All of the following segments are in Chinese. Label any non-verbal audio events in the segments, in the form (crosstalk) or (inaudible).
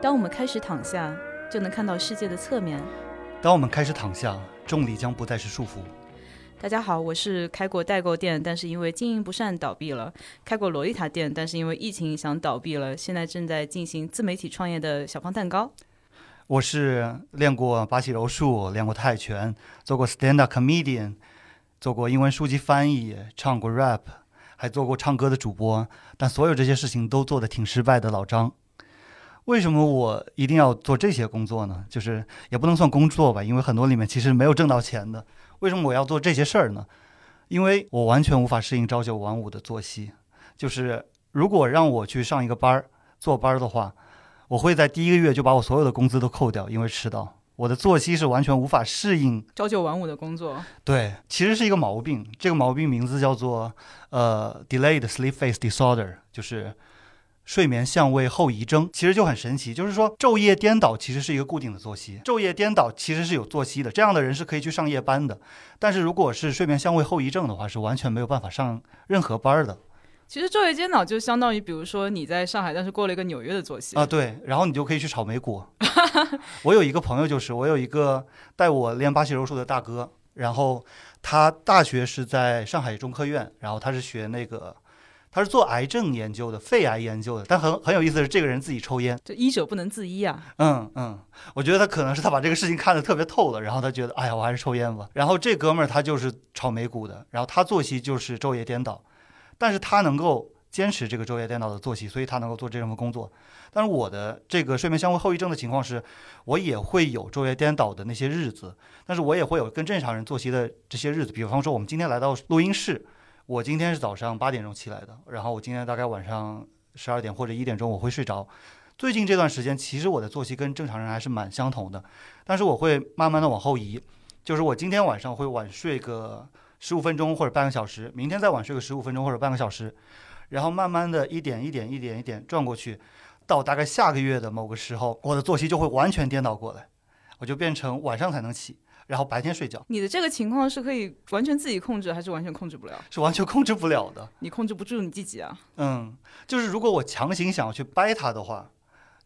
当我们开始躺下，就能看到世界的侧面。当我们开始躺下，重力将不再是束缚。大家好，我是开过代购店，但是因为经营不善倒闭了；开过洛丽塔店，但是因为疫情影响倒闭了。现在正在进行自媒体创业的小胖蛋糕。我是练过巴西柔术，练过泰拳，做过 stand up comedian，做过英文书籍翻译，唱过 rap，还做过唱歌的主播。但所有这些事情都做得挺失败的。老张，为什么我一定要做这些工作呢？就是也不能算工作吧，因为很多里面其实没有挣到钱的。为什么我要做这些事儿呢？因为我完全无法适应朝九晚五的作息。就是如果让我去上一个班儿坐班儿的话，我会在第一个月就把我所有的工资都扣掉，因为迟到。我的作息是完全无法适应朝九晚五的工作。对，其实是一个毛病。这个毛病名字叫做呃 delayed sleep phase disorder，就是睡眠相位后遗症。其实就很神奇，就是说昼夜颠倒其实是一个固定的作息，昼夜颠倒其实是有作息的。这样的人是可以去上夜班的，但是如果是睡眠相位后遗症的话，是完全没有办法上任何班的。其实昼夜颠倒就相当于，比如说你在上海，但是过了一个纽约的作息啊，对，然后你就可以去炒美股。我有一个朋友，就是我有一个带我练巴西柔术的大哥，然后他大学是在上海中科院，然后他是学那个，他是做癌症研究的，肺癌研究的。但很很有意思的是，这个人自己抽烟，这医者不能自医啊。嗯嗯，我觉得他可能是他把这个事情看得特别透了，然后他觉得，哎呀，我还是抽烟吧。然后这哥们儿他就是炒美股的，然后他作息就是昼夜颠倒，但是他能够。坚持这个昼夜颠倒的作息，所以他能够做这份工作。但是我的这个睡眠相位后遗症的情况是，我也会有昼夜颠倒的那些日子，但是我也会有跟正常人作息的这些日子。比方说，我们今天来到录音室，我今天是早上八点钟起来的，然后我今天大概晚上十二点或者一点钟我会睡着。最近这段时间，其实我的作息跟正常人还是蛮相同的，但是我会慢慢的往后移，就是我今天晚上会晚睡个十五分钟或者半个小时，明天再晚睡个十五分钟或者半个小时。然后慢慢的一点一点一点一点转过去，到大概下个月的某个时候，我的作息就会完全颠倒过来，我就变成晚上才能起，然后白天睡觉。你的这个情况是可以完全自己控制，还是完全控制不了？是完全控制不了的。你控制不住你自己啊。嗯，就是如果我强行想要去掰它的话，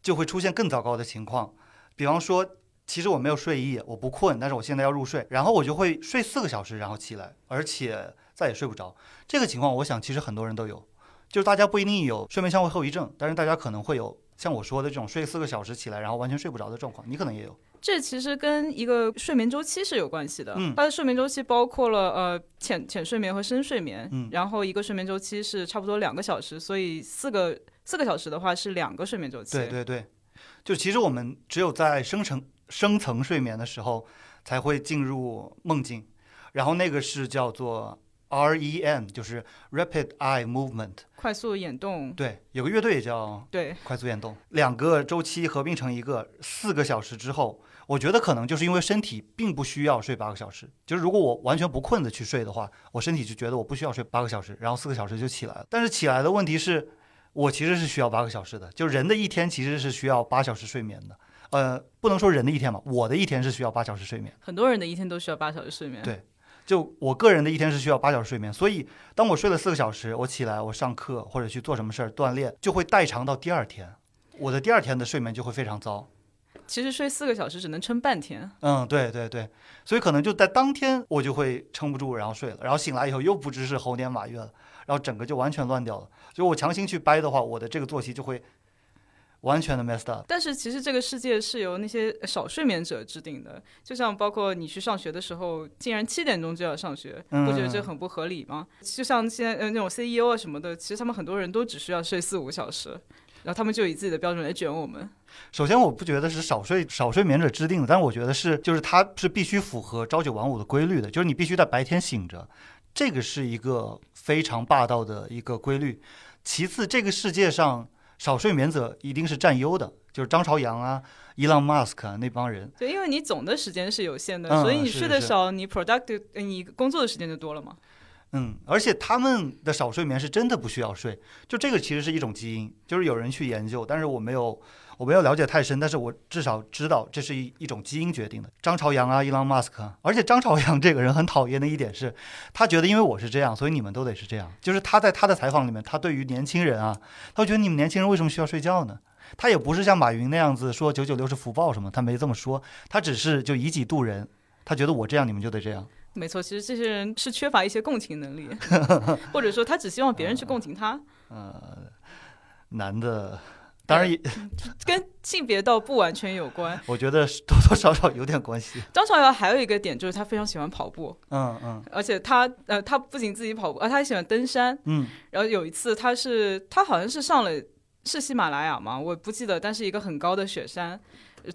就会出现更糟糕的情况。比方说，其实我没有睡意，我不困，但是我现在要入睡，然后我就会睡四个小时，然后起来，而且再也睡不着。这个情况，我想其实很多人都有。就是大家不一定有睡眠相位后遗症，但是大家可能会有像我说的这种睡四个小时起来，然后完全睡不着的状况。你可能也有。这其实跟一个睡眠周期是有关系的。嗯，它的睡眠周期包括了呃浅浅睡眠和深睡眠。嗯，然后一个睡眠周期是差不多两个小时，所以四个四个小时的话是两个睡眠周期。对对对，就其实我们只有在深层深层睡眠的时候才会进入梦境，然后那个是叫做。REM 就是 Rapid Eye Movement，快速眼动。对，有个乐队叫对快速眼动，两个周期合并成一个，四个小时之后，我觉得可能就是因为身体并不需要睡八个小时，就是如果我完全不困的去睡的话，我身体就觉得我不需要睡八个小时，然后四个小时就起来了。但是起来的问题是，我其实是需要八个小时的，就人的一天其实是需要八小时睡眠的。呃，不能说人的一天吧，我的一天是需要八小时睡眠。很多人的一天都需要八小时睡眠。对。就我个人的一天是需要八小时睡眠，所以当我睡了四个小时，我起来我上课或者去做什么事儿锻炼，就会代偿到第二天，我的第二天的睡眠就会非常糟。其实睡四个小时只能撑半天。嗯，对对对，所以可能就在当天我就会撑不住，然后睡了，然后醒来以后又不知是猴年马月了，然后整个就完全乱掉了。就我强行去掰的话，我的这个作息就会。完全的 messed up。但是其实这个世界是由那些少睡眠者制定的，就像包括你去上学的时候，竟然七点钟就要上学，不觉得这很不合理吗？就像现在呃那种 CEO 啊什么的，其实他们很多人都只需要睡四五个小时，然后他们就以自己的标准来卷我们。首先，我不觉得是少睡少睡眠者制定的，但是我觉得是就是它是必须符合朝九晚五的规律的，就是你必须在白天醒着，这个是一个非常霸道的一个规律。其次，这个世界上。少睡眠者一定是占优的，就是张朝阳啊、伊朗马斯克那帮人。对，因为你总的时间是有限的，所以你睡得少，你 productive，你工作的时间就多了嘛。嗯，而且他们的少睡眠是真的不需要睡，就这个其实是一种基因，就是有人去研究，但是我没有。我没有了解太深，但是我至少知道这是一一种基因决定的。张朝阳啊，伊朗马斯克，而且张朝阳这个人很讨厌的一点是，他觉得因为我是这样，所以你们都得是这样。就是他在他的采访里面，他对于年轻人啊，他觉得你们年轻人为什么需要睡觉呢？他也不是像马云那样子说九九六是福报什么，他没这么说，他只是就以己度人，他觉得我这样你们就得这样。没错，其实这些人是缺乏一些共情能力，(laughs) 或者说他只希望别人去共情他。呃，男的当然也跟性别倒不完全有关，我觉得多多少少有点关系。张朝阳还有一个点就是他非常喜欢跑步，嗯嗯，而且他呃他不仅自己跑步，啊他还喜欢登山，嗯，然后有一次他是他好像是上了是喜马拉雅吗？我不记得，但是一个很高的雪山。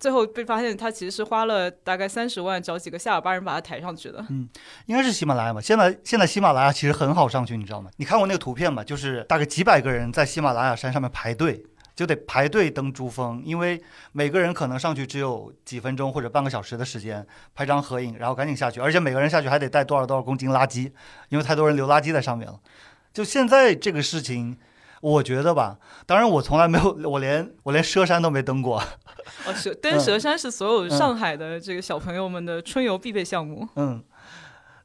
最后被发现，他其实是花了大概三十万找几个夏尔巴人把他抬上去的。嗯，应该是喜马拉雅吧。现在现在喜马拉雅其实很好上去，你知道吗？你看过那个图片吗？就是大概几百个人在喜马拉雅山上面排队，就得排队登珠峰，因为每个人可能上去只有几分钟或者半个小时的时间拍张合影，然后赶紧下去。而且每个人下去还得带多少多少公斤垃圾，因为太多人留垃圾在上面了。就现在这个事情。我觉得吧，当然我从来没有，(laughs) 我连我连佘山都没登过。哦，蛇登佘山是所有上海的这个小朋友们的春游必备项目。嗯，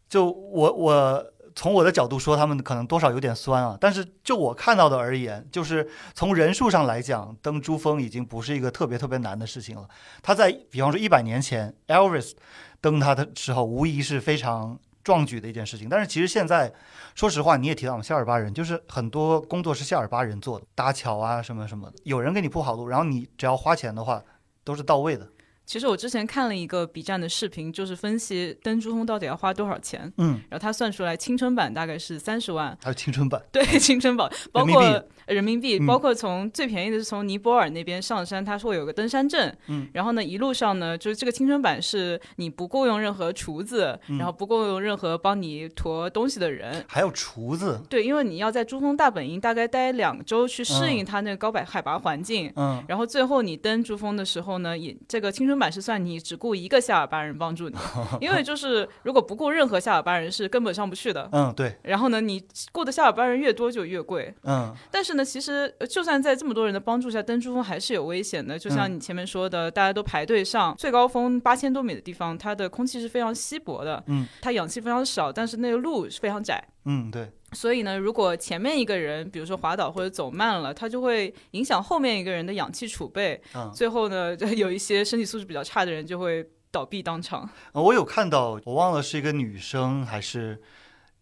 就我我从我的角度说，他们可能多少有点酸啊。但是就我看到的而言，就是从人数上来讲，登珠峰已经不是一个特别特别难的事情了。他在比方说一百年前，Elvis 登他的时候，无疑是非常。壮举的一件事情，但是其实现在，说实话，你也提到了夏尔巴人，就是很多工作是夏尔巴人做的，搭桥啊什么什么的，有人给你铺好路，然后你只要花钱的话，都是到位的。其实我之前看了一个 B 站的视频，就是分析登珠峰到底要花多少钱。嗯，然后他算出来青春版大概是三十万。还有青春版？对，青春版包括人民币，包括从最便宜的是从尼泊尔那边上山，它是会有个登山证。嗯，然后呢，一路上呢，就是这个青春版是你不雇佣任何厨子，然后不雇佣任何帮你驮东西的人。还有厨子？对，因为你要在珠峰大本营大概待两周去适应它那个高百海拔环境。嗯，然后最后你登珠峰的时候呢，也这个青春版是算你只。雇一个夏尔巴人帮助你，因为就是如果不雇任何夏尔巴人是根本上不去的。嗯，对。然后呢，你雇的夏尔巴人越多就越贵。嗯。但是呢，其实就算在这么多人的帮助下登珠峰还是有危险的。就像你前面说的，大家都排队上最高峰八千多米的地方，它的空气是非常稀薄的。嗯。它氧气非常少，但是那个路是非常窄。嗯，对。所以呢，如果前面一个人，比如说滑倒或者走慢了，他就会影响后面一个人的氧气储备。嗯。最后呢，(laughs) 有一些身体素质比较差的人就会。倒闭当场。我有看到，我忘了是一个女生还是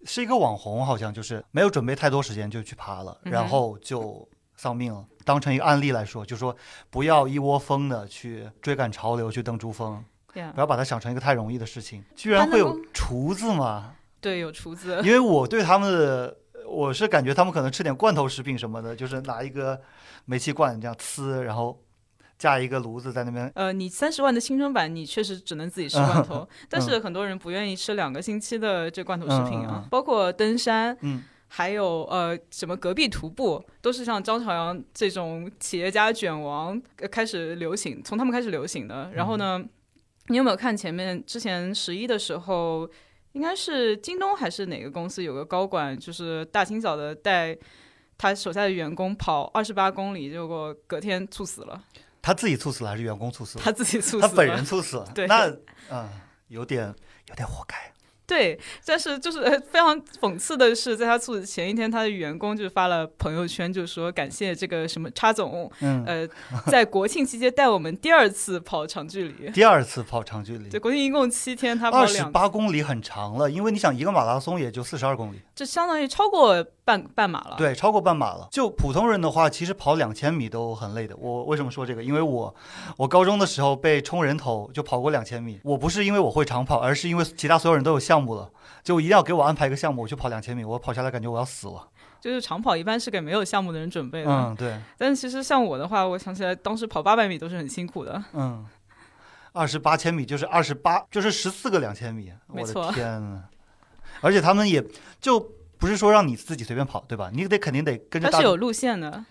是一个网红，好像就是没有准备太多时间就去爬了，然后就丧命了。当成一个案例来说，就说不要一窝蜂的去追赶潮流去登珠峰，不要把它想成一个太容易的事情。居然会有厨子吗？对，有厨子。因为我对他们的，我是感觉他们可能吃点罐头食品什么的，就是拿一个煤气罐这样呲，然后。架一个炉子在那边。呃，你三十万的青春版，你确实只能自己吃罐头，但是很多人不愿意吃两个星期的这罐头食品啊。包括登山，嗯，还有呃什么隔壁徒步，都是像张朝阳这种企业家卷王开始流行，从他们开始流行的。然后呢，你有没有看前面之前十一的时候，应该是京东还是哪个公司有个高管，就是大清早的带他手下的员工跑二十八公里，结果隔天猝死了。他自己猝死了还是员工猝死了？他自己猝死了。他本人猝死了。对，那嗯，有点有点活该。对，但是就是 (laughs) 非常讽刺的是，在他猝死前一天，他的员工就发了朋友圈，就说感谢这个什么叉总，呃，在国庆期间带我们第二次跑长距离。第二次跑长距离。对，国庆一共七天，他跑二十八公里很长了，因为你想一个马拉松也就四十二公里，这相当于超过半半马了。对，超过半马了。就普通人的话，其实跑两千米都很累的。我为什么说这个？因为我我高中的时候被冲人头就跑过两千米。我不是因为我会长跑，而是因为其他所有人都有项目了。就一定要给我安排一个项目，我去跑两千米，我跑下来感觉我要死了。就是长跑一般是给没有项目的人准备的。嗯，对。但其实像我的话，我想起来当时跑八百米都是很辛苦的。嗯，二十八千米就是二十八，就是十四个两千米。我的。天呐，而且他们也就不是说让你自己随便跑，对吧？你得肯定得跟着。它是有路线的。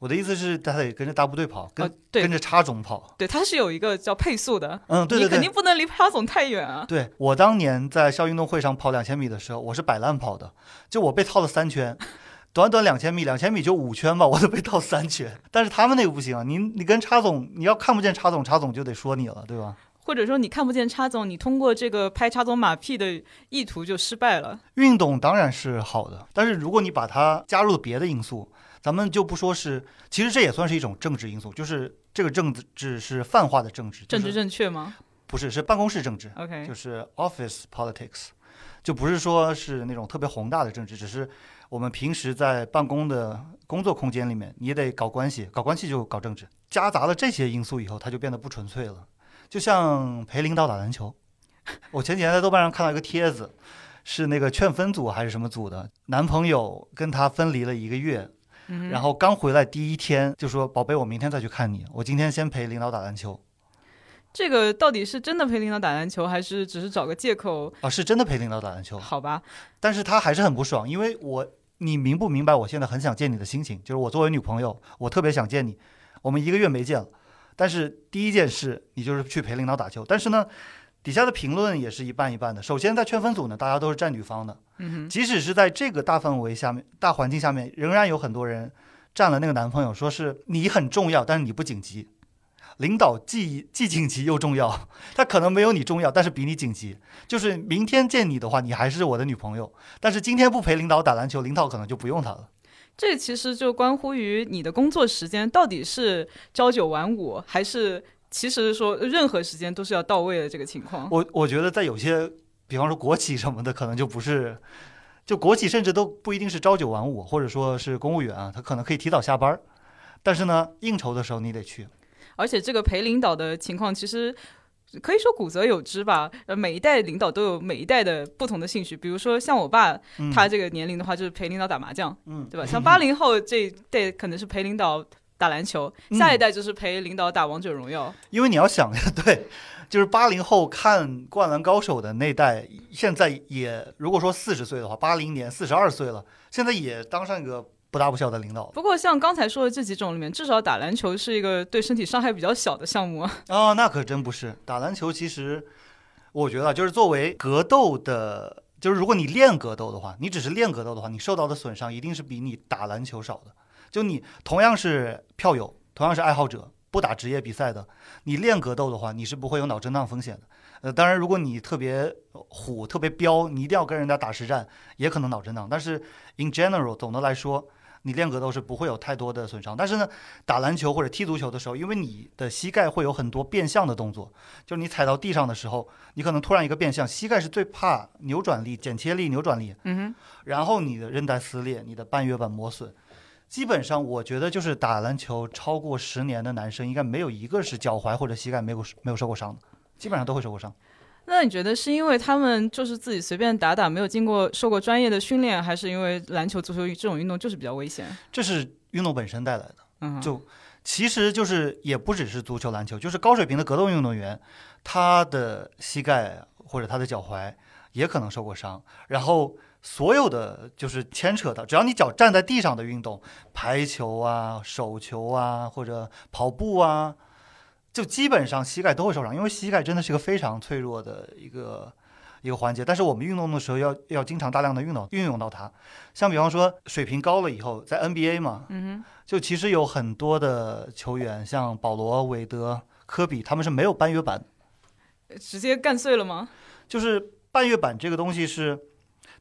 我的意思是，他得跟着大部队跑，跟跟着插总跑。对，他是有一个叫配速的。嗯，对对对。你肯定不能离插总太远啊。对我当年在校运动会上跑两千米的时候，我是摆烂跑的，就我被套了三圈，(laughs) 短短两千米，两千米就五圈吧，我都被套三圈。但是他们那个不行啊，你你跟插总，你要看不见插总，插总就得说你了，对吧？或者说你看不见插总，你通过这个拍插总马屁的意图就失败了。运动当然是好的，但是如果你把它加入别的因素。咱们就不说是，其实这也算是一种政治因素，就是这个政治是泛化的政治，政治正确吗？不是，是办公室政治。OK，就是 office politics，就不是说是那种特别宏大的政治，只是我们平时在办公的工作空间里面，你也得搞关系，搞关系就搞政治，夹杂了这些因素以后，它就变得不纯粹了。就像陪领导打篮球，我前几天在豆瓣上看到一个帖子，是那个劝分组还是什么组的，男朋友跟她分离了一个月。然后刚回来第一天就说：“宝贝，我明天再去看你。我今天先陪领导打篮球。”这个到底是真的陪领导打篮球，还是只是找个借口？啊，是真的陪领导打篮球。好吧，但是他还是很不爽，因为我你明不明白我现在很想见你的心情？就是我作为女朋友，我特别想见你。我们一个月没见了，但是第一件事你就是去陪领导打球。但是呢，底下的评论也是一半一半的。首先在劝分组呢，大家都是站女方的。嗯即使是在这个大氛围下面、大环境下面，仍然有很多人站了那个男朋友，说是你很重要，但是你不紧急。领导既既紧急又重要，(laughs) 他可能没有你重要，但是比你紧急。就是明天见你的话，你还是我的女朋友，但是今天不陪领导打篮球，领导可能就不用他了。这其实就关乎于你的工作时间到底是朝九晚五，还是其实说任何时间都是要到位的这个情况。我我觉得在有些，比方说国企什么的，可能就不是，就国企甚至都不一定是朝九晚五，或者说是公务员啊，他可能可以提早下班，但是呢，应酬的时候你得去。而且这个陪领导的情况，其实可以说古则有之吧。呃，每一代领导都有每一代的不同的兴趣。比如说像我爸，他这个年龄的话，就是陪领导打麻将，嗯，对吧？像八零后这一代可能是陪领导打篮球，下一代就是陪领导打王者荣耀。因为你要想，(laughs) 对，就是八零后看《灌篮高手》的那代，现在也如果说四十岁的话，八零年四十二岁了，现在也当上一个。不大不小的领导。不过像刚才说的这几种里面，至少打篮球是一个对身体伤害比较小的项目啊。哦，那可真不是。打篮球其实，我觉得就是作为格斗的，就是如果你练格斗的话，你只是练格斗的话，你受到的损伤一定是比你打篮球少的。就你同样是票友，同样是爱好者，不打职业比赛的，你练格斗的话，你是不会有脑震荡风险的。呃，当然，如果你特别虎、特别彪，你一定要跟人家打实战，也可能脑震荡。但是 in general，总的来说。你练格斗是不会有太多的损伤，但是呢，打篮球或者踢足球的时候，因为你的膝盖会有很多变向的动作，就是你踩到地上的时候，你可能突然一个变向，膝盖是最怕扭转力、剪切力、扭转力，嗯哼，然后你的韧带撕裂，你的半月板磨损，基本上我觉得就是打篮球超过十年的男生，应该没有一个是脚踝或者膝盖没有没有受过伤的，基本上都会受过伤。那你觉得是因为他们就是自己随便打打，没有经过受过专业的训练，还是因为篮球、足球这种运动就是比较危险？这是运动本身带来的。嗯，就其实就是也不只是足球、篮球，就是高水平的格斗运动员，他的膝盖或者他的脚踝也可能受过伤。然后所有的就是牵扯到，只要你脚站在地上的运动，排球啊、手球啊或者跑步啊。就基本上膝盖都会受伤，因为膝盖真的是一个非常脆弱的一个一个环节。但是我们运动的时候要要经常大量的运动运用到它。像比方说水平高了以后，在 NBA 嘛，嗯就其实有很多的球员，像保罗、韦德、科比，他们是没有半月板，直接干碎了吗？就是半月板这个东西是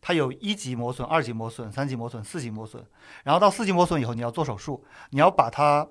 它有一级磨损、二级磨损、三级磨损、四级磨损，然后到四级磨损以后，你要做手术，你要把它。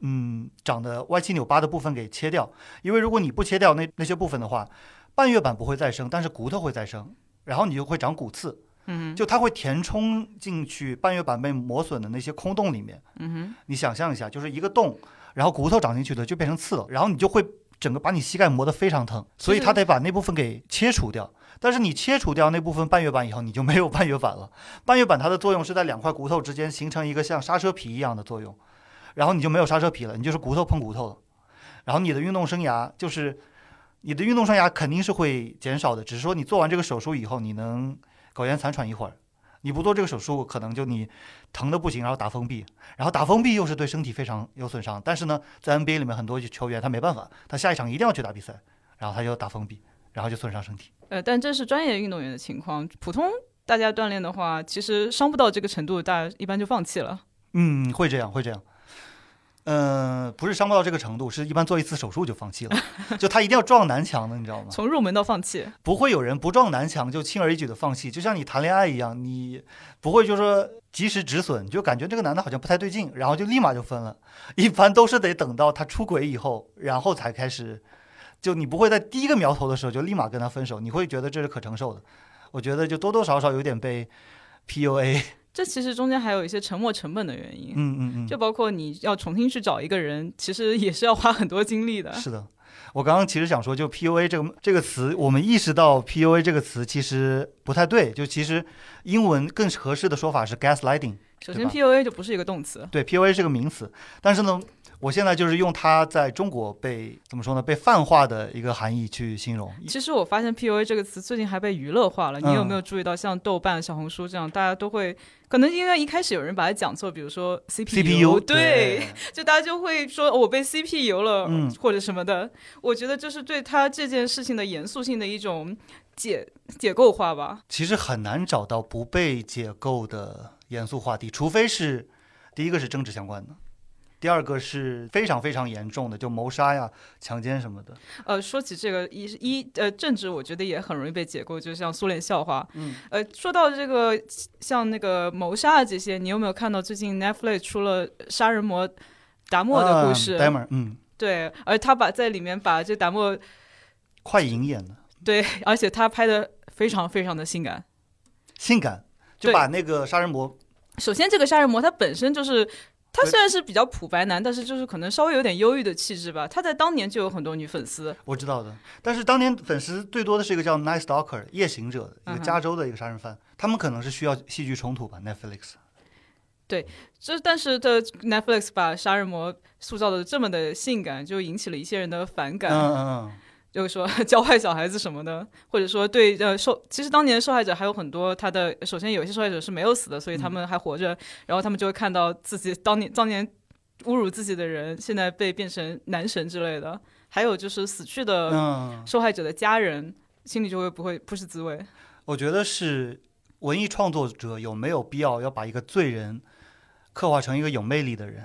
嗯，长得歪七扭八的部分给切掉，因为如果你不切掉那那些部分的话，半月板不会再生，但是骨头会再生，然后你就会长骨刺。嗯，就它会填充进去半月板被磨损的那些空洞里面。嗯哼，你想象一下，就是一个洞，然后骨头长进去的就变成刺了，然后你就会整个把你膝盖磨得非常疼，所以它得把那部分给切除掉。但是你切除掉那部分半月板以后，你就没有半月板了。半月板它的作用是在两块骨头之间形成一个像刹车皮一样的作用。然后你就没有刹车皮了，你就是骨头碰骨头了。然后你的运动生涯就是，你的运动生涯肯定是会减少的。只是说你做完这个手术以后，你能苟延残喘一会儿。你不做这个手术，可能就你疼的不行，然后打封闭，然后打封闭又是对身体非常有损伤。但是呢，在 NBA 里面很多球员他没办法，他下一场一定要去打比赛，然后他就打封闭，然后就损伤身体。呃，但这是专业运动员的情况，普通大家锻炼的话，其实伤不到这个程度，大家一般就放弃了。嗯，会这样，会这样。嗯，不是伤不到这个程度，是一般做一次手术就放弃了，就他一定要撞南墙的，你知道吗？从入门到放弃，不会有人不撞南墙就轻而易举的放弃，就像你谈恋爱一样，你不会就说及时止损，就感觉这个男的好像不太对劲，然后就立马就分了。(laughs) 一般都是得等到他出轨以后，然后才开始，就你不会在第一个苗头的时候就立马跟他分手，你会觉得这是可承受的。我觉得就多多少少有点被 PUA。(laughs) 这其实中间还有一些沉没成本的原因，嗯嗯嗯，就包括你要重新去找一个人，其实也是要花很多精力的。是的。我刚刚其实想说，就 PUA 这个这个词，我们意识到 PUA 这个词其实不太对，就其实英文更合适的说法是 gaslighting。首先，PUA 就不是一个动词，对，PUA 是个名词。但是呢，我现在就是用它在中国被怎么说呢？被泛化的一个含义去形容。其实我发现 PUA 这个词最近还被娱乐化了。你有没有注意到，像豆瓣、小红书这样，大家都会可能因为一开始有人把它讲错，比如说 CPU，对，就大家就会说我被 CPU 了，或者什么的。我觉得这是对他这件事情的严肃性的一种解解构化吧。其实很难找到不被解构的。严肃话题，除非是第一个是政治相关的，第二个是非常非常严重的，就谋杀呀、强奸什么的。呃，说起这个一一呃政治，我觉得也很容易被解构，就像苏联笑话。嗯。呃，说到这个像那个谋杀啊这些，你有没有看到最近 Netflix 出了杀人魔达莫的故事？达莫，嗯，对，而他把在里面把这达莫快银演的。对，而且他拍的非常非常的性感。性感。就把那个杀人魔，首先这个杀人魔他本身就是，他虽然是比较普白男，但是就是可能稍微有点忧郁的气质吧。他在当年就有很多女粉丝，我知道的。但是当年粉丝最多的是一个叫 Night Stalker 夜行者，一个加州的一个杀人犯。他们可能是需要戏剧冲突吧？Netflix。对，这但是的 Netflix 把杀人魔塑造的这么的性感，就引起了一些人的反感。嗯嗯嗯。就是说 (laughs) 教坏小孩子什么的，或者说对呃受，其实当年受害者还有很多，他的首先有些受害者是没有死的，所以他们还活着，然后他们就会看到自己当年当年侮辱自己的人，现在被变成男神之类的，还有就是死去的受害者的家人，心里就会不会不是滋味。我觉得是文艺创作者有没有必要要把一个罪人刻画成一个有魅力的人，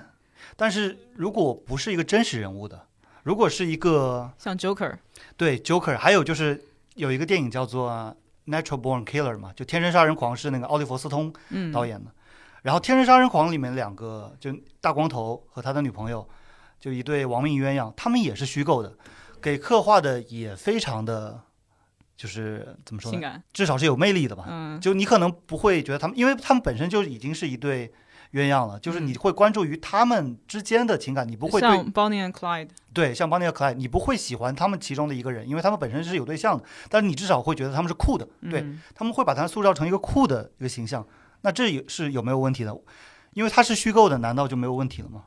但是如果不是一个真实人物的。如果是一个像 Joker，对 Joker，还有就是有一个电影叫做《Natural Born Killer》嘛，就天生杀人狂是那个奥利弗斯通导演的。然后《天生杀人狂》里面两个就大光头和他的女朋友，就一对亡命鸳鸯，他们也是虚构的，给刻画的也非常的，就是怎么说呢？至少是有魅力的吧。嗯，就你可能不会觉得他们，因为他们本身就已经是一对。鸳鸯了，就是你会关注于他们之间的情感，你不会像 Bonnie and Clyde，对，像 Bonnie and Clyde，你不会喜欢他们其中的一个人，因为他们本身是有对象的，但是你至少会觉得他们是酷的，对他们会把他塑造成一个酷的一个形象，那这也是有没有问题的？因为他是虚构的，难道就没有问题了吗？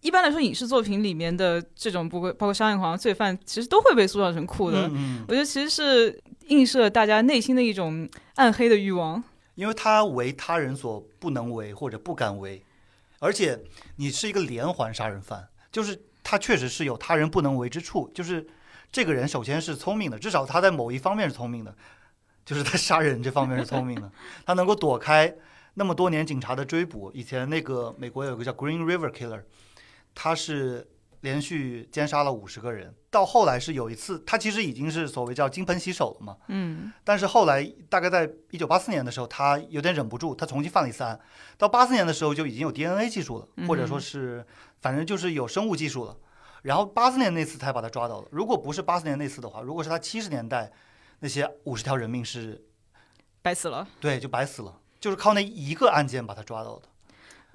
一般来说，影视作品里面的这种不会包括杀人狂、罪犯，其实都会被塑造成酷的。嗯，我觉得其实是映射大家内心的一种暗黑的欲望。因为他为他人所不能为或者不敢为，而且你是一个连环杀人犯，就是他确实是有他人不能为之处。就是这个人首先是聪明的，至少他在某一方面是聪明的，就是在杀人这方面是聪明的。(laughs) 他能够躲开那么多年警察的追捕。以前那个美国有个叫 Green River Killer，他是。连续奸杀了五十个人，到后来是有一次，他其实已经是所谓叫金盆洗手了嘛。嗯。但是后来大概在一九八四年的时候，他有点忍不住，他重新犯了一次案。到八四年的时候就已经有 DNA 技术了，或者说是反正就是有生物技术了。然后八四年那次才把他抓到了。如果不是八四年那次的话，如果是他七十年代那些五十条人命是白死了。对，就白死了，就是靠那一个案件把他抓到的。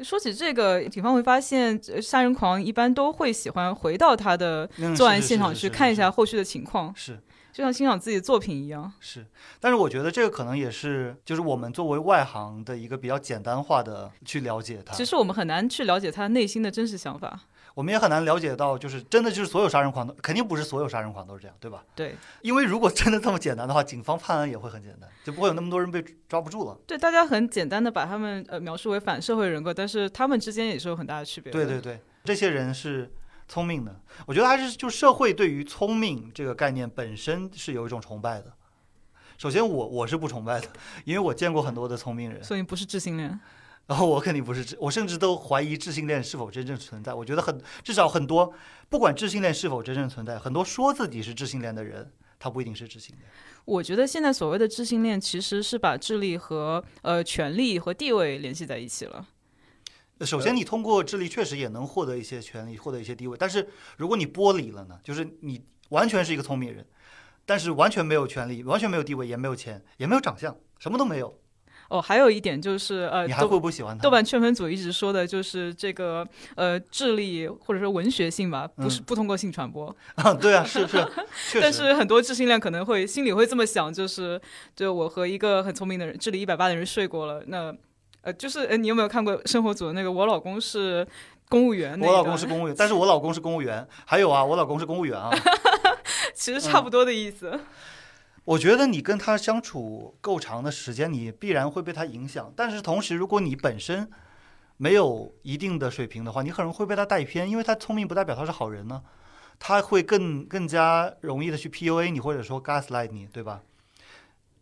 说起这个，警方会发现，杀人狂一般都会喜欢回到他的作案现场去看一下后续的情况，是，就像欣赏自己的作品一样。是，但是我觉得这个可能也是，就是我们作为外行的一个比较简单化的去了解他。其实我们很难去了解他内心的真实想法。我们也很难了解到，就是真的就是所有杀人狂都肯定不是所有杀人狂都是这样，对吧？对，因为如果真的这么简单的话，警方判案也会很简单，就不会有那么多人被抓不住了。对，大家很简单的把他们呃描述为反社会人格，但是他们之间也是有很大的区别。对对对，这些人是聪明的，我觉得还是就社会对于聪明这个概念本身是有一种崇拜的。首先我我是不崇拜的，因为我见过很多的聪明人，所以不是智性恋。然后我肯定不是智，我甚至都怀疑智性恋是否真正存在。我觉得很，至少很多，不管智性恋是否真正存在，很多说自己是智性恋的人，他不一定是智性恋。我觉得现在所谓的智性恋，其实是把智力和呃权力和地位联系在一起了。首先，你通过智力确实也能获得一些权利，获得一些地位。但是，如果你剥离了呢？就是你完全是一个聪明人，但是完全没有权利，完全没有地位，也没有钱，也没有长相，什么都没有。哦，还有一点就是呃，你还会不会喜欢他？豆瓣劝分组一直说的就是这个呃，智力或者说文学性吧，不是不通过性传播 (laughs) 啊。对啊，是是，(laughs) 但是很多智性恋可能会心里会这么想，就是就我和一个很聪明的人，智力一百八的人睡过了，那。呃，就是呃，你有没有看过生活组的那个？我老公是公务员。我老公是公务员，但是我老公是公务员。还有啊，我老公是公务员啊。(laughs) 其实差不多的意思。我觉得你跟他相处够长的时间，你必然会被他影响。但是同时，如果你本身没有一定的水平的话，你可能会被他带偏，因为他聪明不代表他是好人呢。他会更更加容易的去 PUA 你，或者说 gaslight 你，对吧？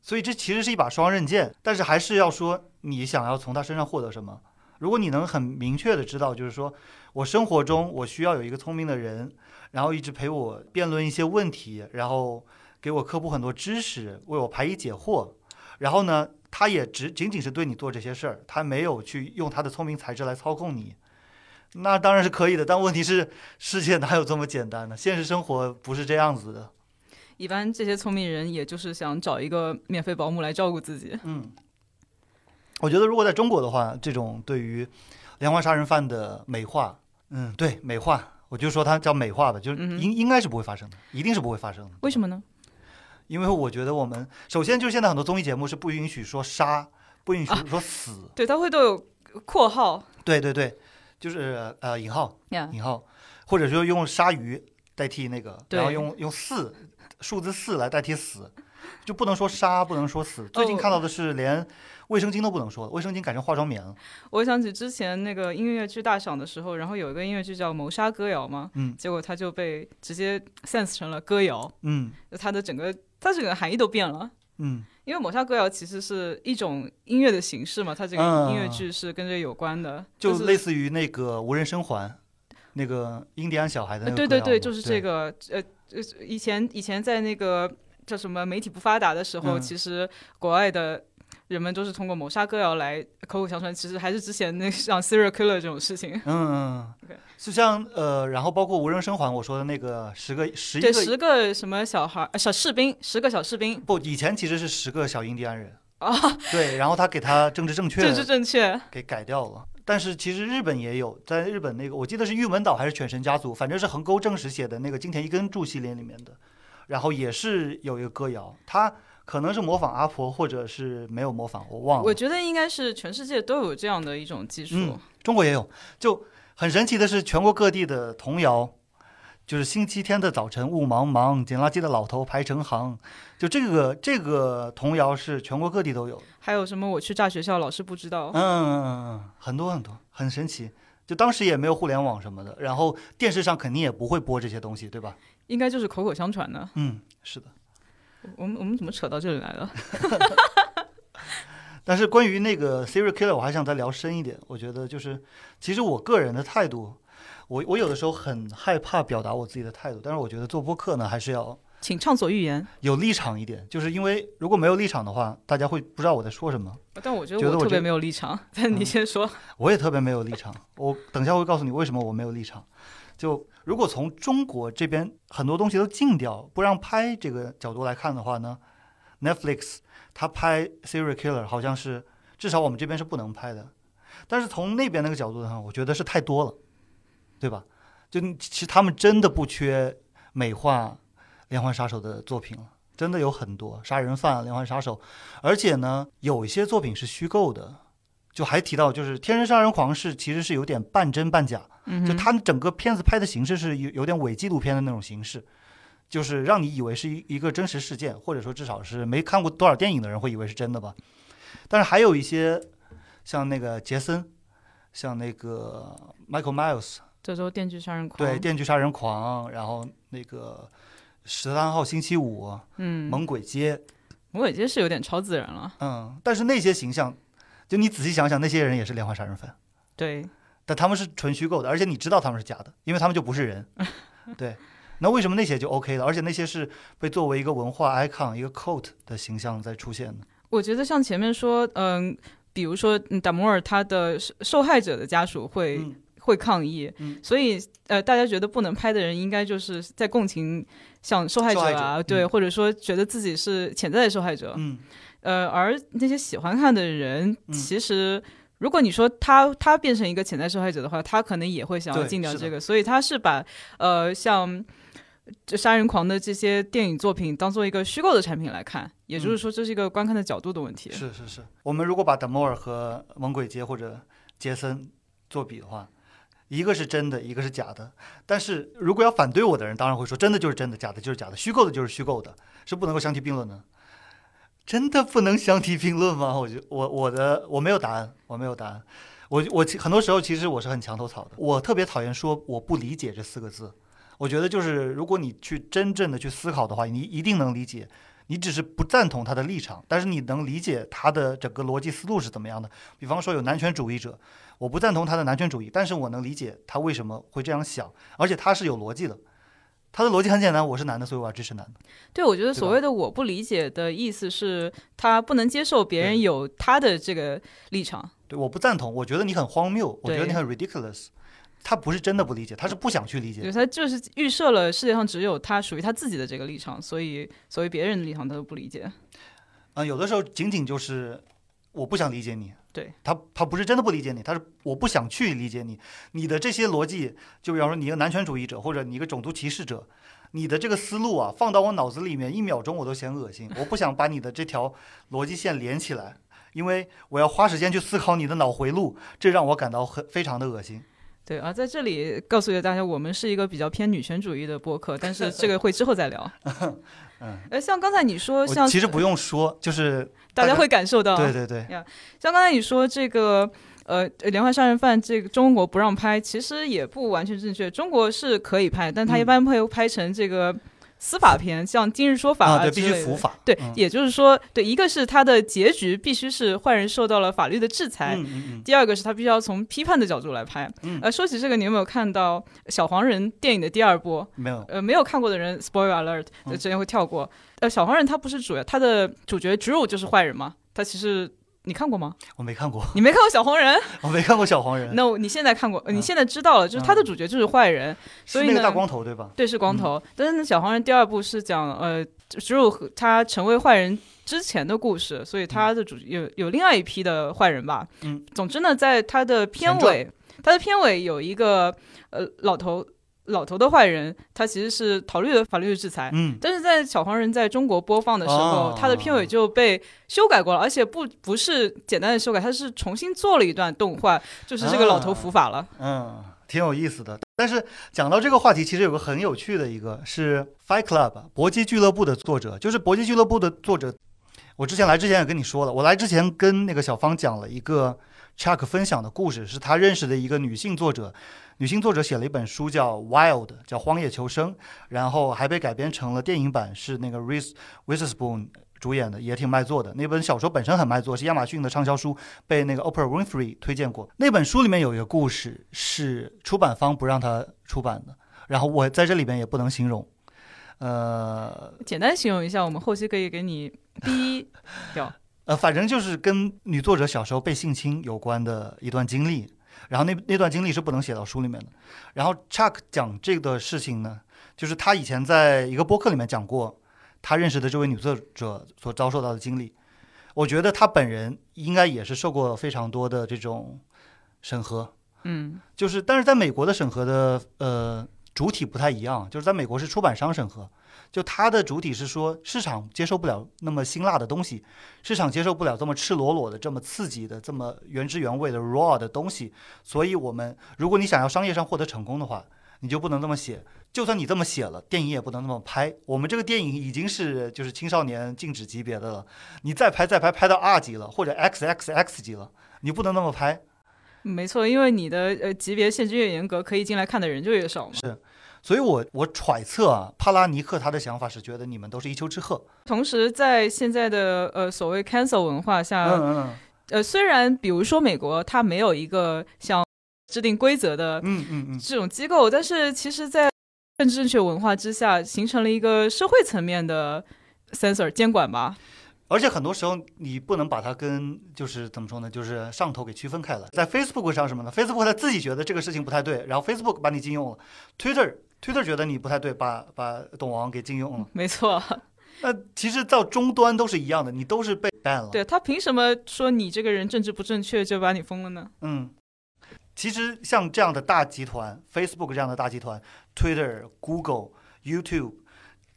所以这其实是一把双刃剑，但是还是要说你想要从他身上获得什么。如果你能很明确的知道，就是说我生活中我需要有一个聪明的人，然后一直陪我辩论一些问题，然后给我科普很多知识，为我排疑解惑，然后呢，他也只仅仅是对你做这些事儿，他没有去用他的聪明才智来操控你，那当然是可以的。但问题是，(laughs) 世界哪有这么简单呢？现实生活不是这样子的。一般这些聪明人，也就是想找一个免费保姆来照顾自己。嗯，我觉得如果在中国的话，这种对于连环杀人犯的美化，嗯，对美化，我就说它叫美化吧，就是应应该是不会发生的，一定是不会发生的。为什么呢？因为我觉得我们首先就是现在很多综艺节目是不允许说杀，不允许说死，对，它会都有括号。对对对，就是呃引号，引号，或者说用鲨鱼代替那个，然后用用四。数字四来代替死，就不能说杀，不能说死。最近看到的是连卫生巾都不能说，卫生巾改成化妆棉了。我想起之前那个音乐剧大赏的时候，然后有一个音乐剧叫《谋杀歌谣》嘛，嗯，结果它就被直接 sense 成了歌谣，嗯，它的整个它整个含义都变了，嗯，因为抹杀歌谣其实是一种音乐的形式嘛，它这个音乐剧是跟这有关的，就类似于那个无人生还，那个印第安小孩的那个，对对对，就是这个，呃。呃，以前以前在那个叫什么媒体不发达的时候，其实国外的人们都是通过谋杀歌谣来口口相传。其实还是之前那像 serial killer 这种事情。嗯嗯。(laughs) 就像呃，然后包括无人生还我说的那个十个十一个十个什么小孩小士兵，十个小士兵。不，以前其实是十个小印第安人。啊。(laughs) 对，然后他给他政治正确。政治正确。给改掉了。但是其实日本也有，在日本那个我记得是玉门岛还是犬神家族，反正是横沟正史写的那个金田一根柱系列里面的，然后也是有一个歌谣，他可能是模仿阿婆，或者是没有模仿，我忘了。我觉得应该是全世界都有这样的一种技术，中国也有。就很神奇的是，全国各地的童谣。就是星期天的早晨，雾茫茫，捡垃圾的老头排成行。就这个这个童谣是全国各地都有。还有什么？我去炸学校，老师不知道。嗯嗯嗯，很多很多，很神奇。就当时也没有互联网什么的，然后电视上肯定也不会播这些东西，对吧？应该就是口口相传的。嗯，是的。我们我们怎么扯到这里来了？(laughs) 但是关于那个 serial killer，我还想再聊深一点。我觉得就是，其实我个人的态度。我我有的时候很害怕表达我自己的态度，但是我觉得做播客呢，还是要请畅所欲言，有立场一点。就是因为如果没有立场的话，大家会不知道我在说什么。但我觉得我特别没有立场。但你先说。我也特别没有立场。我等一下会告诉你为什么我没有立场。就如果从中国这边很多东西都禁掉，不让拍这个角度来看的话呢，Netflix 它拍 Serial Killer 好像是至少我们这边是不能拍的。但是从那边那个角度上，我觉得是太多了。对吧？就其实他们真的不缺美化连环杀手的作品了，真的有很多杀人犯、连环杀手，而且呢，有一些作品是虚构的。就还提到，就是《天生杀人狂》是其实是有点半真半假，就他整个片子拍的形式是有有点伪纪录片的那种形式，就是让你以为是一一个真实事件，或者说至少是没看过多少电影的人会以为是真的吧。但是还有一些像那个杰森，像那个 Michael Myers。这周电锯杀人狂对电锯杀人狂，然后那个十三号星期五，嗯，猛鬼街，猛鬼街是有点超自然了，嗯，但是那些形象，就你仔细想想，那些人也是连环杀人犯，对，但他们是纯虚构的，而且你知道他们是假的，因为他们就不是人，(laughs) 对，那为什么那些就 OK 了？而且那些是被作为一个文化 icon、一个 cult 的形象在出现呢。我觉得像前面说，嗯，比如说达摩尔他的受害者的家属会。会抗议，所以呃，大家觉得不能拍的人，应该就是在共情像受害者啊，对，或者说觉得自己是潜在的受害者，嗯，呃，而那些喜欢看的人，其实如果你说他他变成一个潜在受害者的话，他可能也会想要禁掉这个，所以他是把呃像这杀人狂的这些电影作品当做一个虚构的产品来看，也就是说这是一个观看的角度的问题。是是是，我们如果把德莫尔和猛鬼街或者杰森做比的话。一个是真的，一个是假的。但是如果要反对我的人，当然会说真的就是真的，假的就是假的，虚构的就是虚构的，是不能够相提并论的。真的不能相提并论吗？(laughs) 我觉我我的我没有答案，我没有答案。我我很多时候其实我是很墙头草的，我特别讨厌说我不理解这四个字。我觉得就是如果你去真正的去思考的话，你一定能理解。你只是不赞同他的立场，但是你能理解他的整个逻辑思路是怎么样的。比方说有男权主义者。我不赞同他的男权主义，但是我能理解他为什么会这样想，而且他是有逻辑的。他的逻辑很简单，我是男的，所以我要支持男的。对，我觉得所谓的我不理解的意思是他不能接受别人有他的这个立场。对，我不赞同，我觉得你很荒谬，我觉得你很 ridiculous。他不是真的不理解，他是不想去理解。对，他就是预设了世界上只有他属于他自己的这个立场，所以所谓别人的立场他都不理解。嗯，有的时候仅仅就是我不想理解你。对他，他不是真的不理解你，他是我不想去理解你。你的这些逻辑，就比方说你一个男权主义者，或者你一个种族歧视者，你的这个思路啊，放到我脑子里面一秒钟我都嫌恶心。我不想把你的这条逻辑线连起来，因为我要花时间去思考你的脑回路，这让我感到很非常的恶心。对啊，在这里告诉大家，我们是一个比较偏女权主义的播客，(laughs) 但是这个会之后再聊。嗯，呃，像刚才你说，像其实不用说，就是大家会感受到，对对对。像刚才你说这个，呃，连环杀人犯，这个中国不让拍，其实也不完全正确。中国是可以拍，但他一般会拍成这个。司法片像《今日说法》啊，对，必须伏法。对，也就是说，对，一个是它的结局必须是坏人受到了法律的制裁，第二个是他必须要从批判的角度来拍。呃，说起这个，你有没有看到《小黄人》电影的第二部？没有。呃，没有看过的人，spoiler alert，之前会跳过。呃，《小黄人》他不是主要，他的主角 Drew 就是坏人嘛？他其实。你看过吗？我没看过。你没看过小黄人？(laughs) 我没看过小黄人。那你现在看过？你现在知道了，就是他的主角就是坏人。所以那个大光头对吧？对，是光头。但是，小黄人第二部是讲呃，只有他成为坏人之前的故事，所以他的主有有另外一批的坏人吧。嗯。总之呢，在他的片尾，他的片尾有一个呃老头。老头的坏人，他其实是逃离了法律的制裁。嗯，但是在小黄人在中国播放的时候，他的片尾就被修改过了，而且不不是简单的修改，他是重新做了一段动画，就是这个老头伏法了。嗯，挺有意思的。但是讲到这个话题，其实有个很有趣的一个是《Fight Club》搏击俱乐部的作者，就是搏击俱乐部的作者。我之前来之前也跟你说了，我来之前跟那个小芳讲了一个 Chuck 分享的故事，是他认识的一个女性作者。女性作者写了一本书叫《Wild》，叫《荒野求生》，然后还被改编成了电影版，是那个 Reese Witherspoon 主演的，也挺卖座的。那本小说本身很卖座，是亚马逊的畅销书，被那个 Oprah Winfrey 推荐过。那本书里面有一个故事是出版方不让他出版的，然后我在这里边也不能形容，呃，简单形容一下，我们后期可以给你逼掉。呃，反正就是跟女作者小时候被性侵有关的一段经历。然后那那段经历是不能写到书里面的。然后 Chuck 讲这个事情呢，就是他以前在一个播客里面讲过，他认识的这位女作者所遭受到的经历。我觉得他本人应该也是受过非常多的这种审核。嗯，就是但是在美国的审核的呃主体不太一样，就是在美国是出版商审核。就它的主体是说，市场接受不了那么辛辣的东西，市场接受不了这么赤裸裸的、这么刺激的、这么原汁原味的 raw 的东西。所以，我们如果你想要商业上获得成功的话，你就不能这么写。就算你这么写了，电影也不能那么拍。我们这个电影已经是就是青少年禁止级别的了，你再拍再拍，拍到 R 级了或者 XXX 级了，你不能那么拍。没错，因为你的呃级别限制越严格，可以进来看的人就越少嘛。是。所以，我我揣测啊，帕拉尼克他的想法是觉得你们都是一丘之貉。同时，在现在的呃所谓 cancel 文化下，嗯嗯，呃，虽然比如说美国它没有一个像制定规则的嗯嗯嗯这种机构，但是其实，在政治正确文化之下，形成了一个社会层面的 censor 监管吧。而且很多时候你不能把它跟就是怎么说呢，就是上头给区分开了。在 Facebook 上什么呢？Facebook 他自己觉得这个事情不太对，然后 Facebook 把你禁用了；Twitter Twitter 觉得你不太对，把把董王给禁用了。(laughs) 没错。(laughs) 那其实到终端都是一样的，你都是被 ban 了。对他凭什么说你这个人政治不正确就把你封了呢？嗯，其实像这样的大集团，Facebook 这样的大集团，Twitter、Google、YouTube。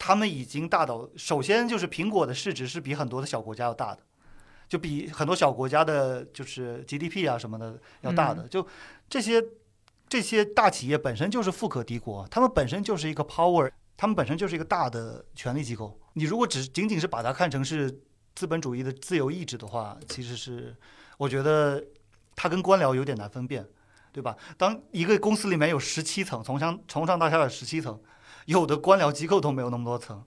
他们已经大到，首先就是苹果的市值是比很多的小国家要大的，就比很多小国家的，就是 GDP 啊什么的要大的。就这些这些大企业本身就是富可敌国，他们本身就是一个 power，他们本身就是一个大的权力机构。你如果只仅仅是把它看成是资本主义的自由意志的话，其实是我觉得它跟官僚有点难分辨，对吧？当一个公司里面有十七层，从上从上到下的十七层。有的官僚机构都没有那么多层。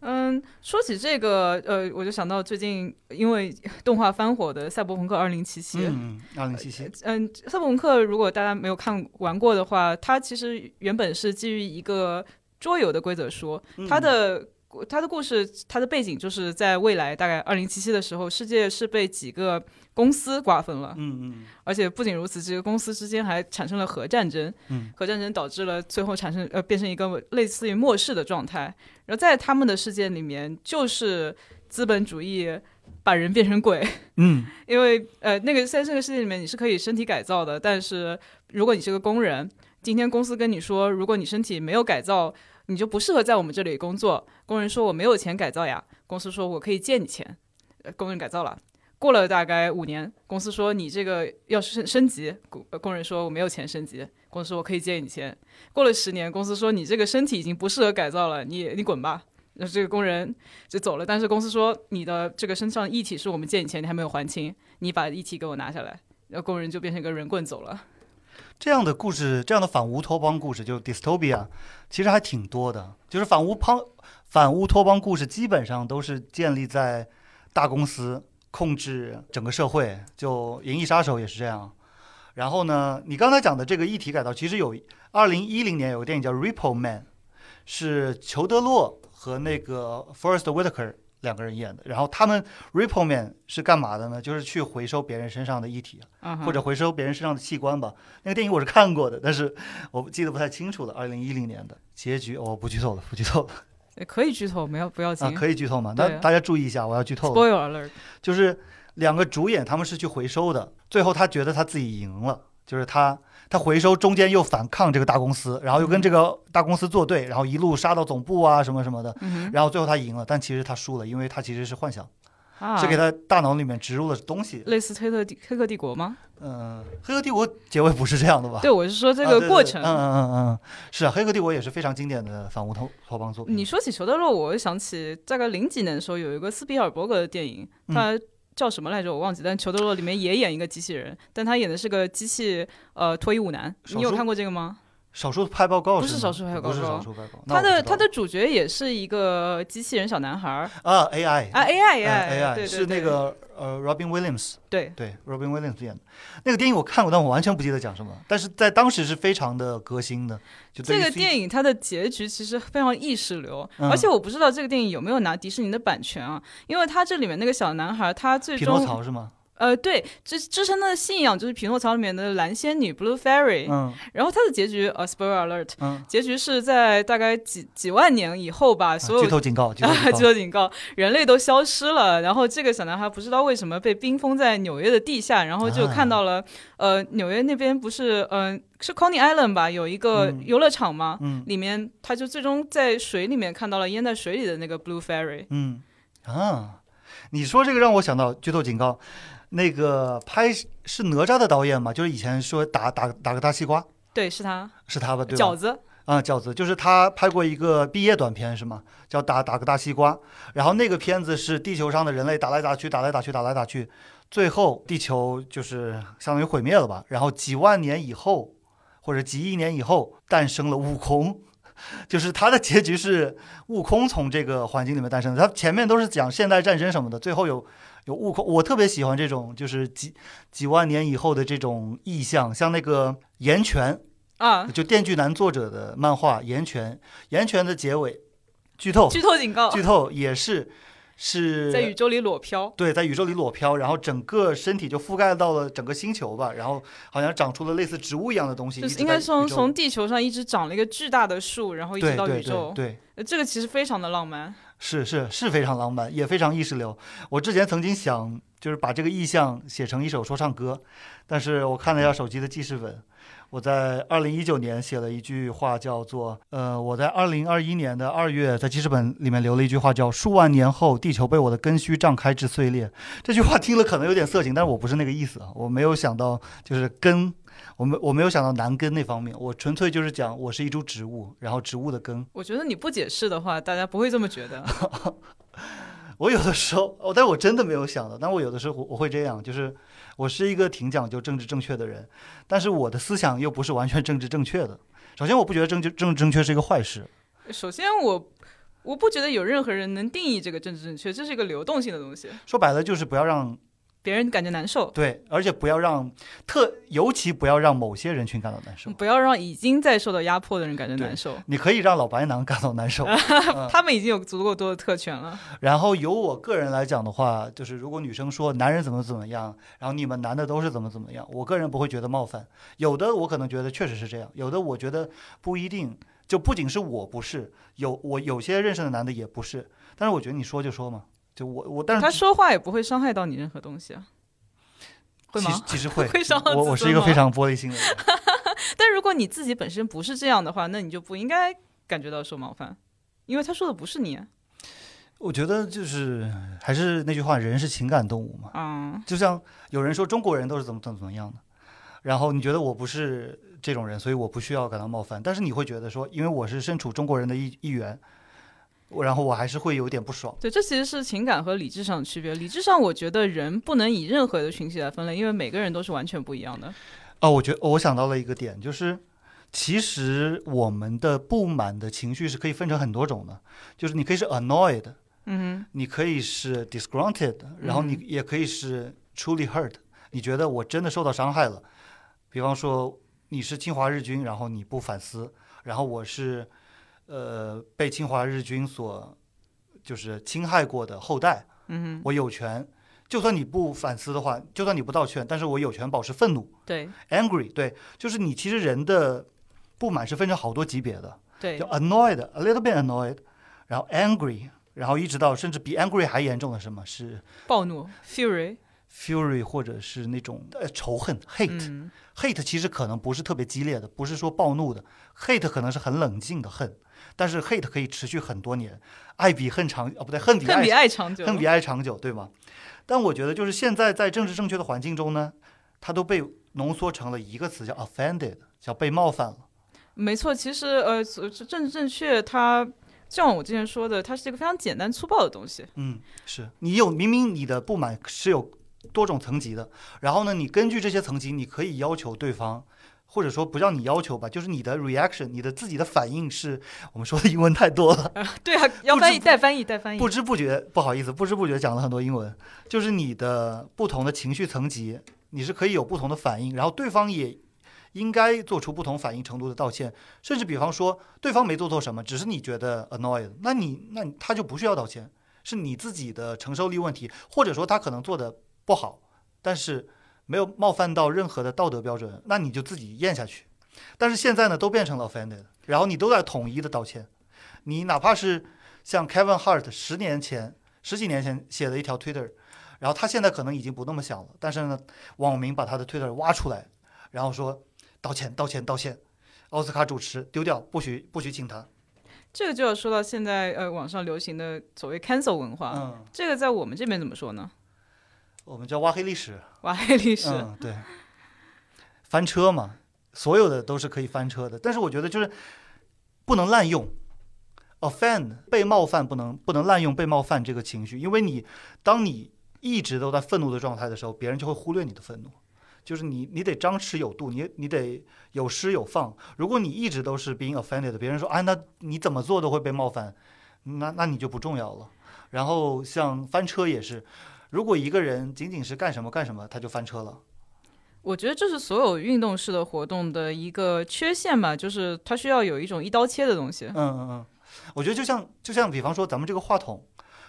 嗯，说起这个，呃，我就想到最近因为 (laughs) 动画翻火的《赛博朋克二零七七》。嗯，二零七七。嗯，赛博朋克如果大家没有看玩过的话，它其实原本是基于一个桌游的规则书，它的它的故事，他的背景就是在未来大概二零七七的时候，世界是被几个。公司瓜分了，嗯嗯，而且不仅如此，这个公司之间还产生了核战争，嗯，核战争导致了最后产生呃变成一个类似于末世的状态。然后在他们的世界里面，就是资本主义把人变成鬼，嗯，(laughs) 因为呃那个在这个世界里面你是可以身体改造的，但是如果你是个工人，今天公司跟你说，如果你身体没有改造，你就不适合在我们这里工作。工人说我没有钱改造呀，公司说我可以借你钱，工人改造了。过了大概五年，公司说你这个要升升级，工工人说我没有钱升级，公司说我可以借你钱。过了十年，公司说你这个身体已经不适合改造了，你你滚吧。那这个工人就走了，但是公司说你的这个身上异体是我们借你钱，你还没有还清，你把异体给我拿下来。然后工人就变成一个人棍走了。这样的故事，这样的反乌托邦故事，就 dystopia，其实还挺多的。就是反乌邦反乌托邦故事，基本上都是建立在大公司。控制整个社会，就《银翼杀手》也是这样。然后呢，你刚才讲的这个议题改造，其实有二零一零年有个电影叫《Ripple Man》，是裘德洛和那个 Forest Whitaker 两个人演的。然后他们 Ripple Man 是干嘛的呢？就是去回收别人身上的议题，或者回收别人身上的器官吧。那个电影我是看过的，但是我记得不太清楚了。二零一零年的结局，我不剧透了，不剧透了。(laughs) 可以剧透，没有不要紧啊，可以剧透吗？那大家注意一下，我要剧透。Spoiler alert，就是两个主演他们是去回收的，最后他觉得他自己赢了，就是他他回收中间又反抗这个大公司，然后又跟这个大公司作对，然后一路杀到总部啊什么什么的，然后最后他赢了，但其实他输了，因为他其实是幻想。是给他大脑里面植入了东西，类似《黑客帝黑客帝国》吗？嗯，《黑客帝国》结尾不是这样的吧？对，我是说这个过程。嗯嗯嗯嗯，是啊，《黑客帝国》也是非常经典的反乌托托邦作品。你说起裘德洛，我又想起大概零几年的时候有一个斯皮尔伯格的电影，他叫什么来着？我忘记。但裘德洛里面也演一个机器人，但他演的是个机器呃脱衣舞男。你有看过这个吗？少数派报告不是少数派报告，不是少数派报告。他的他的主角也是一个机器人小男孩儿啊，AI 啊，AI AI AI 是那个呃，Robin Williams 对对，Robin Williams 演的那个电影我看过，但我完全不记得讲什么。但是在当时是非常的革新的。就这个电影它的结局其实非常意识流，而且我不知道这个电影有没有拿迪士尼的版权啊，因为它这里面那个小男孩他最终匹诺曹是吗？呃，对，支支撑他的信仰就是匹诺曹里面的蓝仙女 Blue Fairy，嗯，然后他的结局，呃，Spoiler Alert，嗯，结局是在大概几几万年以后吧，所有剧透警告，剧透警告，人类都消失了，然后这个小男孩不知道为什么被冰封在纽约的地下，然后就看到了，呃，纽约那边不是，嗯，是 Coney Island 吧，有一个游乐场吗？嗯，里面他就最终在水里面看到了淹在水里的那个 Blue Fairy，嗯，啊，你说这个让我想到剧透警告。那个拍是哪吒的导演吗？就是以前说打打打个大西瓜，对，是他是他吧？对吧？饺子啊，饺子就是他拍过一个毕业短片是吗？叫打打个大西瓜。然后那个片子是地球上的人类打来打去，打来打去，打来打去，最后地球就是相当于毁灭了吧？然后几万年以后或者几亿年以后诞生了悟空，就是他的结局是悟空从这个环境里面诞生的。他前面都是讲现代战争什么的，最后有。有悟空，我特别喜欢这种，就是几几万年以后的这种意象，像那个岩泉，啊，就《电锯男》作者的漫画《岩泉》，《岩泉》的结尾，剧透，剧透警告，剧透也是是在宇宙里裸漂。对，在宇宙里裸漂，然后整个身体就覆盖到了整个星球吧，然后好像长出了类似植物一样的东西，就是应该一直在宇宙从从地球上一直长了一个巨大的树，然后一直到宇宙对。这个其实非常的浪漫。是是是非常浪漫，也非常意识流。我之前曾经想就是把这个意象写成一首说唱歌，但是我看了一下手机的记事本，我在二零一九年写了一句话，叫做呃，我在二零二一年的二月在记事本里面留了一句话，叫数万年后地球被我的根须胀开至碎裂。这句话听了可能有点色情，但是我不是那个意思啊，我没有想到就是根。我没我没有想到男根那方面，我纯粹就是讲我是一株植物，然后植物的根。我觉得你不解释的话，大家不会这么觉得。(laughs) 我有的时候，哦，但我真的没有想到，但我有的时候我我会这样，就是我是一个挺讲究政治正确的人，但是我的思想又不是完全政治正确的。首先，我不觉得政治政治正确是一个坏事，首先我。我不觉得有任何人能定义这个政治正确，这是一个流动性的东西，说白了就是不要让别人感觉难受，对，而且不要让特，尤其不要让某些人群感到难受。不要让已经在受到压迫的人感觉难受。你可以让老白男感到难受，(laughs) 嗯他们已经有足够多的特权了。然后由我个人来讲的话，就是如果女生说男人怎么怎么样，然后你们男的都是怎么怎么样，我个人不会觉得冒犯。有的我可能觉得确实是这样，有的我觉得不一定。就不仅是我不是，有我有些认识的男的也不是。但是我觉得你说就说嘛，就我我，但是他说话也不会伤害到你任何东西啊，会吗？其实其实会，(laughs) 会伤到我我是一个非常玻璃心的人。(laughs) 但如果你自己本身不是这样的话，那你就不应该感觉到受冒犯，因为他说的不是你啊。我觉得就是还是那句话，人是情感动物嘛。嗯，就像有人说中国人都是怎么怎么怎么样的，然后你觉得我不是这种人，所以我不需要感到冒犯。但是你会觉得说，因为我是身处中国人的一一员，我然后我还是会有点不爽。对，这其实是情感和理智上的区别。理智上，我觉得人不能以任何的群体来分类，因为每个人都是完全不一样的。哦，我觉得我想到了一个点，就是其实我们的不满的情绪是可以分成很多种的，就是你可以是 annoyed，嗯你可以是 disgruntled，然后你嗯也可以是 truly hurt。你觉得我真的受到伤害了，比方说你是侵华日军，然后你不反思，然后我是呃被侵华日军所就是侵害过的后代，嗯，我有权，就算你不反思的话，就算你不道歉，但是我有权保持愤怒对，angry。对，就是你其实人的不满是分成好多级别的，对。就 annoyed，a little bit annoyed，然后 angry，然后一直到甚至比 angry 还严重的什么是暴怒 fury，fury 或者是那种呃仇恨 hate、嗯。hate 其实可能不是特别激烈的，不是说暴怒的 hate 可能是很冷静的恨，但是 hate 可以持续很多年，爱比恨长哦不对，恨比爱恨比爱长久，恨比爱长久，对吗？但我觉得就是现在在政治正确的环境中呢，它都被浓缩成了一个词叫 offended，叫被冒犯了。没错，其实呃，政治正确它。就像我之前说的，它是一个非常简单粗暴的东西。嗯，是你有明明你的不满是有多种层级的，然后呢，你根据这些层级，你可以要求对方，或者说不叫你要求吧，就是你的 reaction，你的自己的反应是我们说的英文太多了，(laughs) 对啊，要翻译带翻译带翻译。不知不觉不好意思，不知不觉讲了很多英文，就是你的不同的情绪层级，你是可以有不同的反应，然后对方也。应该做出不同反应程度的道歉，甚至比方说对方没做错什么，只是你觉得 annoyed，那你那你他就不需要道歉，是你自己的承受力问题，或者说他可能做的不好，但是没有冒犯到任何的道德标准，那你就自己咽下去。但是现在呢，都变成了 offended，然后你都在统一的道歉，你哪怕是像 Kevin Hart 十年前、十几年前写的一条 Twitter，然后他现在可能已经不那么想了，但是呢，网民把他的 Twitter 挖出来，然后说道歉、道歉、道歉，奥斯卡主持丢掉，不许不许请他。这个就要说到现在呃网上流行的所谓 cancel 文化，嗯，这个在我们这边怎么说呢？我们叫挖黑历史。挖黑历史，嗯，对，翻车嘛，所有的都是可以翻车的，但是我觉得就是不能滥用，offend 被冒犯不能不能滥用被冒犯这个情绪，因为你当你一直都在愤怒的状态的时候，别人就会忽略你的愤怒。就是你，你得张弛有度，你你得有失有放。如果你一直都是 being offended，别人说，啊，那你怎么做都会被冒犯，那那你就不重要了。然后像翻车也是，如果一个人仅仅是干什么干什么，他就翻车了。我觉得这是所有运动式的活动的一个缺陷吧，就是它需要有一种一刀切的东西。嗯嗯嗯，我觉得就像就像比方说咱们这个话筒，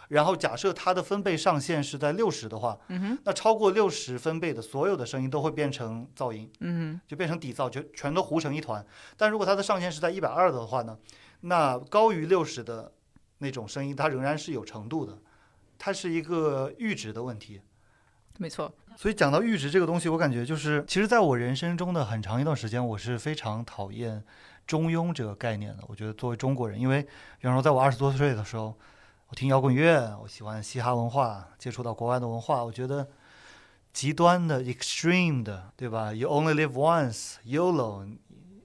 然后假设它的分贝上限是在六十的话，嗯哼，那超过六十分贝的所有的声音都会变成噪音，嗯就变成底噪，就全都糊成一团。但如果它的上限是在一百二的话呢，那高于六十的那种声音，它仍然是有程度的，它是一个阈值的问题。没错。所以讲到阈值这个东西，我感觉就是，其实在我人生中的很长一段时间，我是非常讨厌中庸这个概念的。我觉得作为中国人，因为比方说在我二十多岁的时候，我听摇滚乐，我喜欢嘻哈文化，接触到国外的文化，我觉得极端的、extreme 的，对吧？You only live once, YOLO，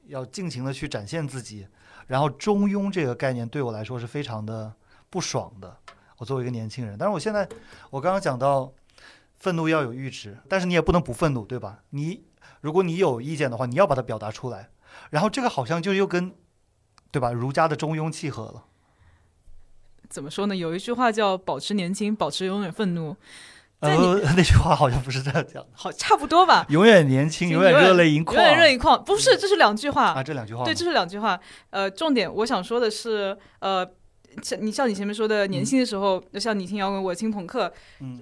要尽情的去展现自己。然后中庸这个概念对我来说是非常的不爽的。我作为一个年轻人，但是我现在，我刚刚讲到。愤怒要有阈值，但是你也不能不愤怒，对吧？你如果你有意见的话，你要把它表达出来。然后这个好像就又跟，对吧？儒家的中庸契合了。怎么说呢？有一句话叫“保持年轻，保持永远愤怒”。呃，那句话好像不是这样讲的。(laughs) 好，差不多吧。永远年轻，永远热泪盈眶。永远热泪盈眶，不是，这是两句话啊，这两句话。对，这是两句话。呃，重点我想说的是，呃，像你像你前面说的，年轻的时候，像你听摇滚，我听朋克，嗯。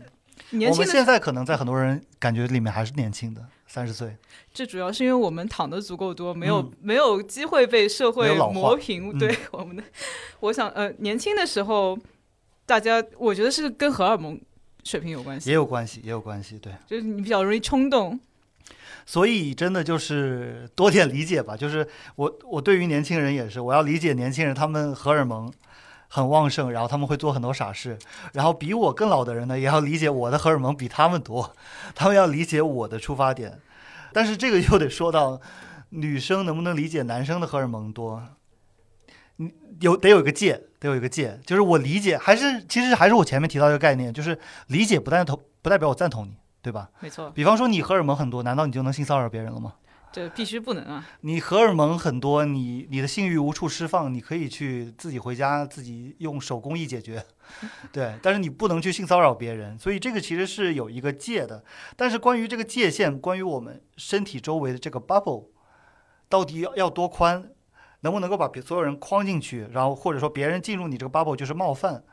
年轻我们现在可能在很多人感觉里面还是年轻的，三十岁。这主要是因为我们躺的足够多，没有、嗯、没有机会被社会磨平。对、嗯、(laughs) 我们的，我想呃，年轻的时候，大家我觉得是跟荷尔蒙水平有关系，也有关系，也有关系。对，就是你比较容易冲动。所以真的就是多点理解吧。就是我我对于年轻人也是，我要理解年轻人他们荷尔蒙。很旺盛，然后他们会做很多傻事，然后比我更老的人呢，也要理解我的荷尔蒙比他们多，(laughs) 他们要理解我的出发点。但是这个又得说到，女生能不能理解男生的荷尔蒙多？你有得有一个界，得有一个界，就是我理解，还是其实还是我前面提到一个概念，就是理解不代同不代表我赞同你，对吧？没错。比方说你荷尔蒙很多，难道你就能性骚扰别人了吗？这必须不能啊！你荷尔蒙很多，你你的性欲无处释放，你可以去自己回家自己用手工艺解决，(laughs) 对。但是你不能去性骚扰别人，所以这个其实是有一个界的。但是关于这个界限，关于我们身体周围的这个 bubble，到底要要多宽，能不能够把所有人框进去，然后或者说别人进入你这个 bubble 就是冒犯，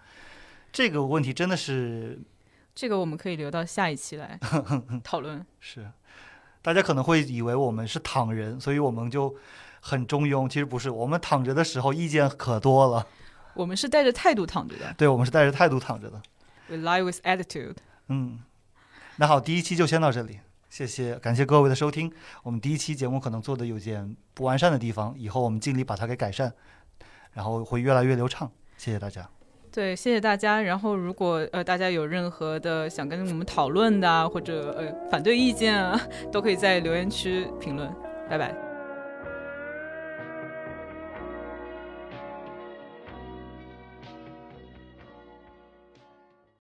这个问题真的是，这个我们可以留到下一期来 (laughs) 讨论。是。大家可能会以为我们是躺人，所以我们就很中庸。其实不是，我们躺着的时候意见可多了。我们是带着态度躺着的。对，我们是带着态度躺着的。We lie with attitude。嗯，那好，第一期就先到这里，谢谢，感谢各位的收听。我们第一期节目可能做的有点不完善的地方，以后我们尽力把它给改善，然后会越来越流畅。谢谢大家。对，谢谢大家。然后，如果呃大家有任何的想跟我们讨论的啊，或者呃反对意见啊，都可以在留言区评论。拜拜。